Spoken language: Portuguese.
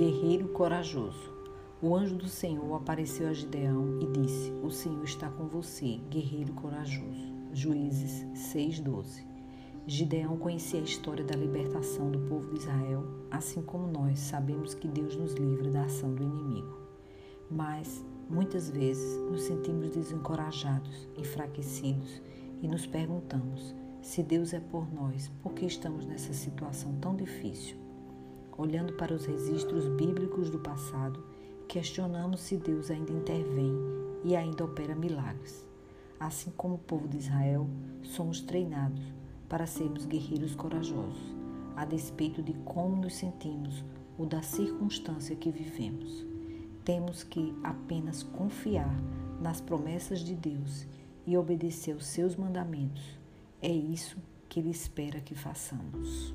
Guerreiro corajoso. O anjo do Senhor apareceu a Gideão e disse: O Senhor está com você, guerreiro corajoso. Juízes 6:12. Gideão conhecia a história da libertação do povo de Israel, assim como nós sabemos que Deus nos livra da ação do inimigo. Mas, muitas vezes, nos sentimos desencorajados, enfraquecidos e nos perguntamos: se Deus é por nós, por que estamos nessa situação tão difícil? Olhando para os registros bíblicos do passado, questionamos se Deus ainda intervém e ainda opera milagres. Assim como o povo de Israel, somos treinados para sermos guerreiros corajosos, a despeito de como nos sentimos ou da circunstância que vivemos. Temos que apenas confiar nas promessas de Deus e obedecer aos seus mandamentos. É isso que Ele espera que façamos.